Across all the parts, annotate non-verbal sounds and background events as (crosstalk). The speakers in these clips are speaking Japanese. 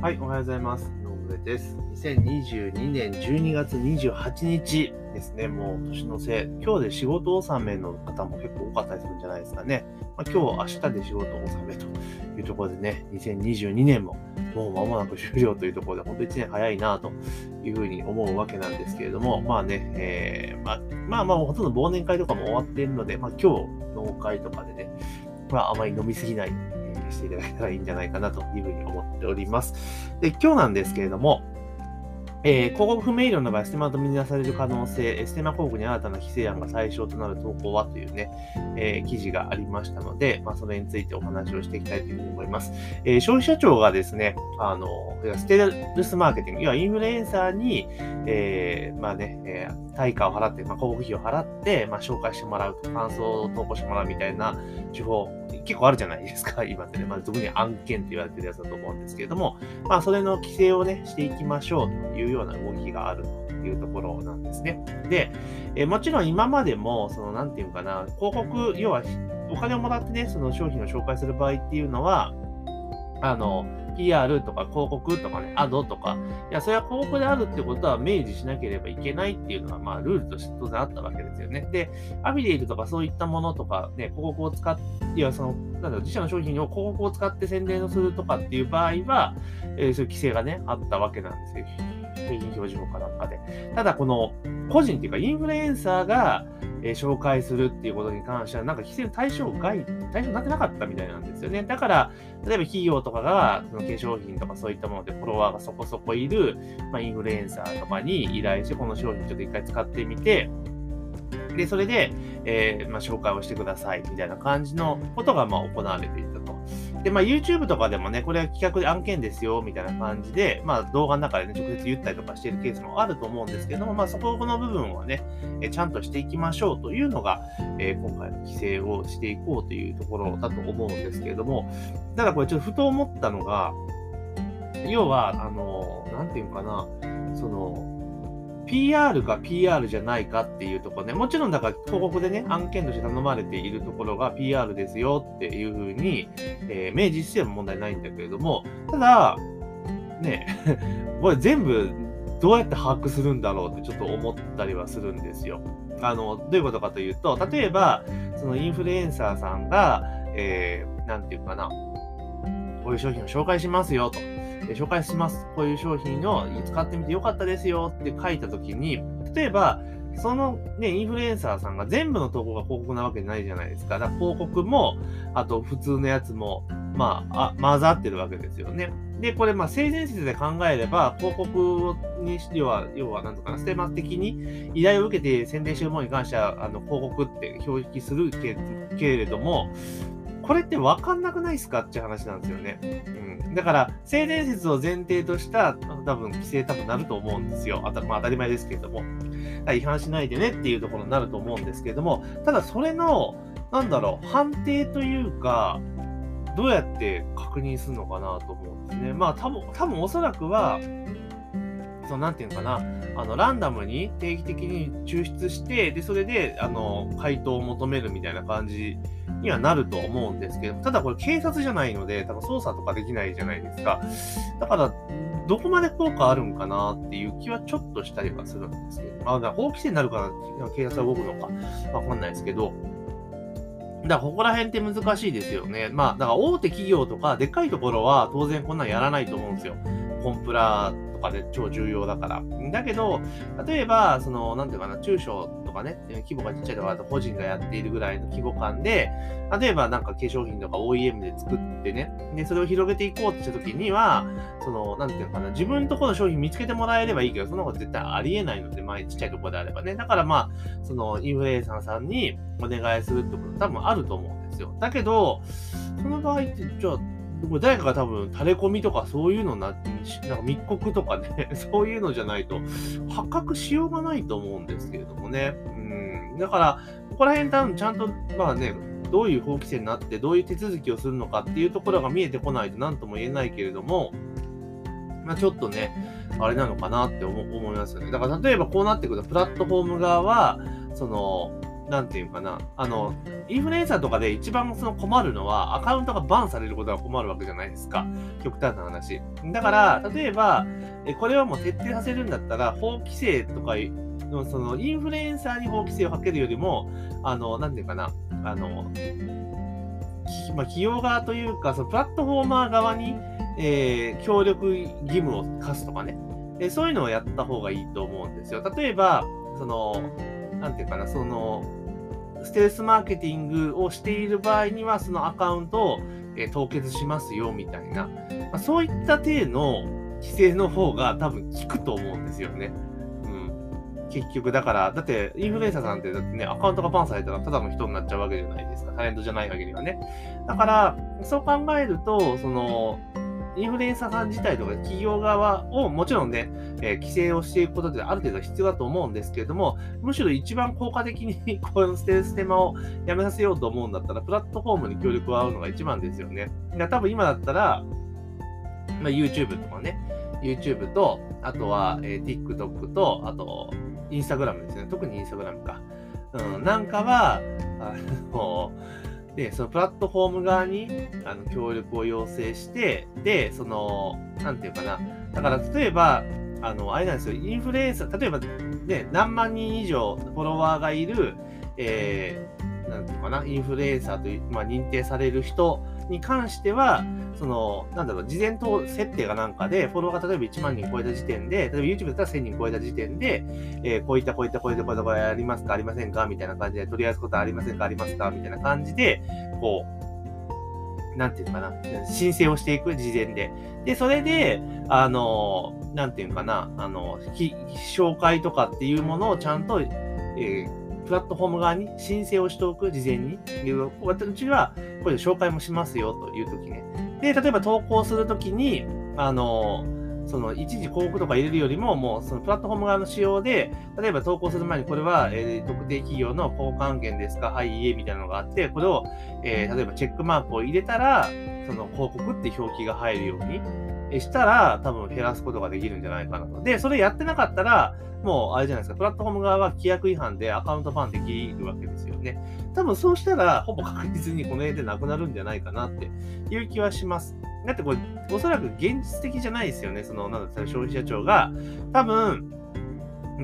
はい、おはようございます。井上です。2022年12月28日ですね。もう年の瀬。今日で仕事納めの方も結構多かったりするんじゃないですかね。まあ、今日、明日で仕事納めというところでね、2022年ももう間もなく終了というところで、本当1年早いなというふうに思うわけなんですけれども、まあね、えー、ま、まあまあ、ほとんど忘年会とかも終わっているので、まあ今日、農会とかでね、まああまり飲みすぎないしていただけたらいいんじゃないかなというふうに思っております。で、今日なんですけれども、えー、広告不明瞭の場合、ステマと見出される可能性、ステマ広告に新たな規制案が最小となる投稿はというね、えー、記事がありましたので、まあ、それについてお話をしていきたいというふうに思います。えー、消費者庁がですね、あの、ステルスマーケティング、要はインフルエンサーに、えー、まあね、えー、対価を払って、まあ、広告費を払って、まあ、紹介してもらうと、感想を投稿してもらうみたいな手法、結構あるじゃないですか、(laughs) 今ってね。まあ、特に案件って言われてるやつだと思うんですけれども、まあ、それの規制をね、していきましょうというようような動きがあるというところなんですね。で、えもちろん今までも、その、なんていうかな、広告、要は、お金をもらってね、その商品を紹介する場合っていうのは、あの、PR とか広告とかね、アドとか、いや、それは広告であるってことは明示しなければいけないっていうのは、まあ、ルールとして当然あったわけですよね。で、アフィリエイトとかそういったものとか、ね、広告を使って、いや、その、なんだろう、自社の商品を広告を使って宣伝をするとかっていう場合は、えー、そういう規制がね、あったわけなんですよ。製品表示法かなんかで。ただ、この、個人っていうか、インフルエンサーが、えー、紹介するっていうことに関しては、なんか規制の対象外、対象になってなかったみたいなんですよね。だから、例えば企業とかが、その化粧品とかそういったものでフォロワーがそこそこいる、まあ、インフルエンサーとかに依頼して、この商品ちょっと一回使ってみて、で、それで、えー、まあ、紹介をしてくださいみたいな感じのことが、まあ、行われていた。で、まあ、YouTube とかでもね、これは企画で案件ですよ、みたいな感じで、まあ、動画の中でね、直接言ったりとかしているケースもあると思うんですけども、まあ、そこの部分はね、えちゃんとしていきましょうというのが、えー、今回の規制をしていこうというところだと思うんですけれども、ただこれちょっとふと思ったのが、要は、あの、なんていうかな、その、PR か PR じゃないかっていうとこね、もちろんだから広告でね、案件として頼まれているところが PR ですよっていうふうに、えー、明示しても問題ないんだけれども、ただ、ね、(laughs) これ全部どうやって把握するんだろうってちょっと思ったりはするんですよ。あの、どういうことかというと、例えば、そのインフルエンサーさんが、えー、なんていうかな、こういう商品を紹介しますよと。紹介します。こういう商品を使ってみてよかったですよって書いたときに、例えば、そのね、インフルエンサーさんが全部の投稿が広告なわけないじゃないですか。だから広告も、あと普通のやつも、まあ、あ混ざってるわけですよね。で、これ、まあ、性善説で考えれば、広告にしては、要は、なんとかな、ステマ的に依頼を受けて宣伝してるものに関しては、あの、広告って表記するけれども、これって分かんなくないですかって話なんですよね。うんだから、性善説を前提とした多分規制多分なると思うんですよ。あたまあ、当たり前ですけれども。違反しないでねっていうところになると思うんですけれども、ただそれの、なんだろう、判定というか、どうやって確認するのかなと思うんですね。まあ多分、多分おそらくは、その、なんていうのかな、あの、ランダムに定期的に抽出して、で、それで、あの、回答を求めるみたいな感じにはなると思うんですけど、ただこれ警察じゃないので、多分捜査とかできないじゃないですか。だから、どこまで効果あるんかなっていう気はちょっとしたりはするんですけど、まあ、だ法規制になるから警察は動くのかわかんないですけど、だからここら辺って難しいですよね。まあ、だから大手企業とかでっかいところは当然こんなんやらないと思うんですよ。コンプラとかで超重要だから。だけど、例えば、その、なんていうかな、中小とかね、規模がちっちゃいとかだと個人がやっているぐらいの規模感で、例えばなんか化粧品とか OEM で作ってね、で、それを広げていこうってした時には、その、なんていうのかな、自分とこの商品見つけてもらえればいいけど、その方が絶対ありえないので、まあ、ちっちゃいところであればね。だからまあ、その、インフルエンサーさんにお願いするってこと多分あると思うんですよ。だけど、その場合って、じゃあ、誰かが多分、垂れ込みとかそういうのな、なんか密告とかね、(laughs) そういうのじゃないと、発覚しようがないと思うんですけれどもね。うん。だから、ここら辺多分ちゃんと、まあね、どういう法規制になって、どういう手続きをするのかっていうところが見えてこないと何とも言えないけれども、まあちょっとね、あれなのかなって思いますよね。だから例えばこうなってくると、プラットフォーム側は、その、なんていうかな、あの、インフルエンサーとかで一番その困るのは、アカウントがバンされることが困るわけじゃないですか。極端な話。だから、例えば、えこれはもう徹底させるんだったら、法規制とかの、その、インフルエンサーに法規制をかけるよりも、あの、なんていうかな、あの、まあ、企業側というか、そのプラットフォーマー側に、えー、協力義務を課すとかね、えそういうのをやった方がいいと思うんですよ。例えば、その、なんていうかな、その、ステルスマーケティングをしている場合には、そのアカウントを、え、凍結しますよ、みたいな、まあ、そういった体の規制の方が多分効くと思うんですよね。うん。結局、だから、だって、インフルエンサーさんって、だってね、アカウントがバンされたらただの人になっちゃうわけじゃないですか。タレントじゃない限りはね。だから、そう考えると、その、インフルエンサーさん自体とか企業側をもちろんね、えー、規制をしていくことである程度必要だと思うんですけれども、むしろ一番効果的に (laughs) このステルステマをやめさせようと思うんだったら、プラットフォームに協力を合うのが一番ですよね。多分今だったら、まあ、YouTube とかね、YouTube と、あとは、えー、TikTok と、あと、Instagram ですね。特に Instagram か。うん、なんかは、あの、で、そのプラットフォーム側にあの協力を要請して、で、その、何て言うかな。だから、例えば、あの、あれなんですよ、インフルエンサー、例えば、ね、何万人以上フォロワーがいる、えー、て言うかな、インフルエンサーという、まあ、認定される人に関しては、その、なんだろう、事前と設定がなんかで、フォロワーが例えば1万人超えた時点で、例えば YouTube だったら1000人超えた時点で、えー、こういったこういったこういったこういったこれありますかありませんかみたいな感じで、取り扱うことありませんかありますかみたいな感じで、こう、なんていうのかな、申請をしていく、事前で。で、それで、あの、なんていうのかな、あの、紹介とかっていうものをちゃんと、えープラットフォーム側に申請をしておく、事前に。私は、これで紹介もしますよというときね。で、例えば投稿するときに、あの、その一時広告とか入れるよりも、もうそのプラットフォーム側の仕様で、例えば投稿する前にこれは、えー、特定企業の交換権ですか？はい、いえ、みたいなのがあって、これを、えー、例えばチェックマークを入れたら、その広告って表記が入るようにしたら、多分減らすことができるんじゃないかなと。で、それやってなかったら、もうあれじゃないですか、プラットフォーム側は規約違反でアカウントファンできるわけですよね。多分そうしたら、ほぼ確実にこの絵でなくなるんじゃないかなっていう気はします。だってこれ、おそらく現実的じゃないですよね。その、なんだったら消費者庁が、多分、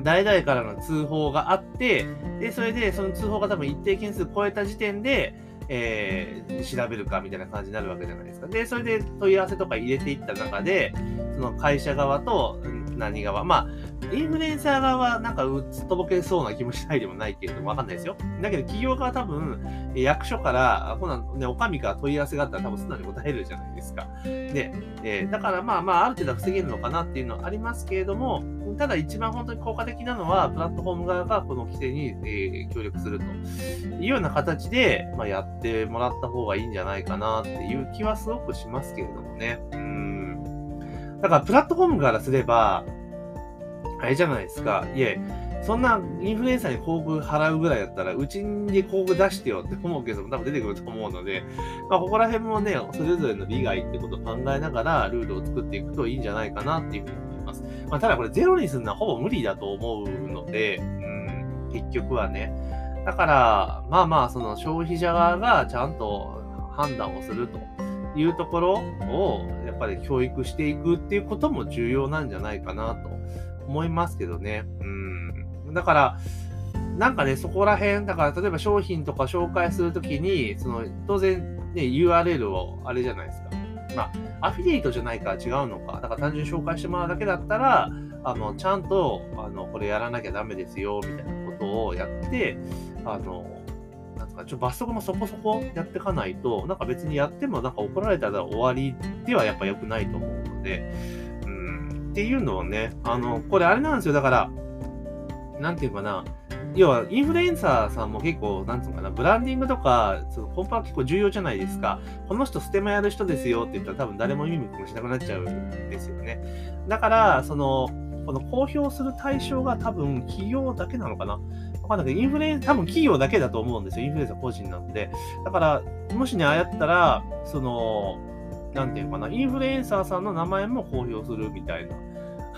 誰々からの通報があって、で、それでその通報が多分一定件数超えた時点で、えー、調べるかみたいな感じになるわけじゃないですか。で、それで問い合わせとか入れていった中で、その会社側と何側、まあ、インフルエンサー側はなんかうつとぼけそうな気もしないでもないけれども、わかんないですよ。だけど企業側は多分、役所から、こんなね、お上から問い合わせがあったら多分素直に答えるじゃないですか。で、えー、だからまあまあ、ある程度防げるのかなっていうのはありますけれども、ただ一番本当に効果的なのは、プラットフォーム側がこの規制に、えー、協力するというような形で、まあ、やってもらった方がいいんじゃないかなっていう気はすごくしますけれどもね。うん。だからプラットフォームからすれば、あれじゃないですか。いえ、そんなインフルエンサーに広告払うぐらいだったら、うちに広告出してよって思うけど、多分出てくると思うので、まあ、ここら辺もね、それぞれの利害ってことを考えながら、ルールを作っていくといいんじゃないかなっていうふうに思います。まあ、ただこれゼロにするのはほぼ無理だと思うので、うん、結局はね。だから、まあまあ、その消費者側がちゃんと判断をするというところを、やっぱり教育していくっていうことも重要なんじゃないかなと思いますけどね。うん。だから、なんかね、そこら辺、だから例えば商品とか紹介するときに、その、当然ね、URL をあれじゃないですか。まあ、アフィリエイトじゃないから違うのか。だから単純に紹介してもらうだけだったら、あの、ちゃんと、あの、これやらなきゃダメですよ、みたいなことをやって、あの、かちょ罰則もそこそこやってかないと、なんか別にやってもなんか怒られたら終わりではやっぱ良くないと思うので、うんっていうのをね、あの、これあれなんですよ。だから、なんていうかな、要はインフルエンサーさんも結構、なんつうのかな、ブランディングとか、そのコンパは結構重要じゃないですか。この人ステマやる人ですよって言ったら多分誰も耳もしなくなっちゃうんですよね。だから、その、この公表する対象が多分企業だけなのかなわかんないけど、インフルエン、多分企業だけだと思うんですよ。インフルエンサー個人なので。だから、もしね、ああやったら、その、なんていうかな、インフルエンサーさんの名前も公表するみたい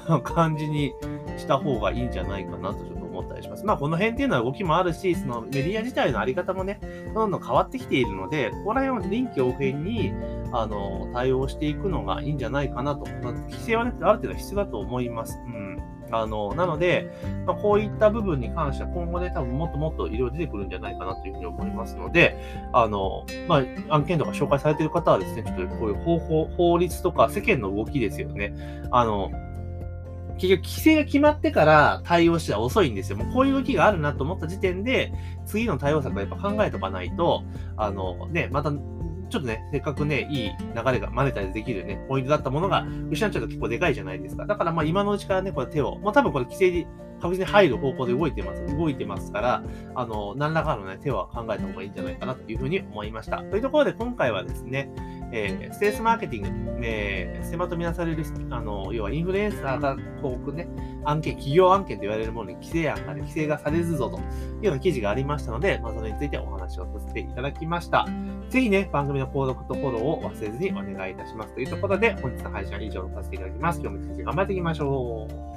な (laughs) 感じにした方がいいんじゃないかなとちょっと思ったりします。まあ、この辺っていうのは動きもあるし、そのメディア自体のあり方もね、どんどん変わってきているので、ここら辺は臨機応変に、あの、対応していくのがいいんじゃないかなと。規制はね、ある程度必要だと思います。うん。あの、なので、まあ、こういった部分に関しては今後ね、多分もっともっといろいろ出てくるんじゃないかなというふうに思いますので、あの、まあ、案件とか紹介されている方はですね、ちょっとこういう方法、法律とか世間の動きですよね。あの、結局、規制が決まってから対応しては遅いんですよ。もうこういう動きがあるなと思った時点で、次の対応策はやっぱ考えとかないと、あの、ね、またちょっとね、せっかくね、いい流れがマネタイズできるね、ポイントだったものが失っちゃうと結構でかいじゃないですか。だからまあ今のうちからね、これ手を、もう多分これ規制に確実に入る方向で動いてます。動いてますから、あの、何らかのね、手は考えた方がいいんじゃないかなというふうに思いました。というところで今回はですね、えー、ステースマーケティング、えー、狭とみなされる、あの、要はインフルエンサーが広告ね、案件、企業案件と言われるものに規制案がね、規制がされずぞというような記事がありましたので、まあ、それについてお話をさせていただきました。ぜひね、番組の購読とフォローを忘れずにお願いいたします。というところで、本日の配信は以上とさせていただきます。今日も一日頑張っていきましょう。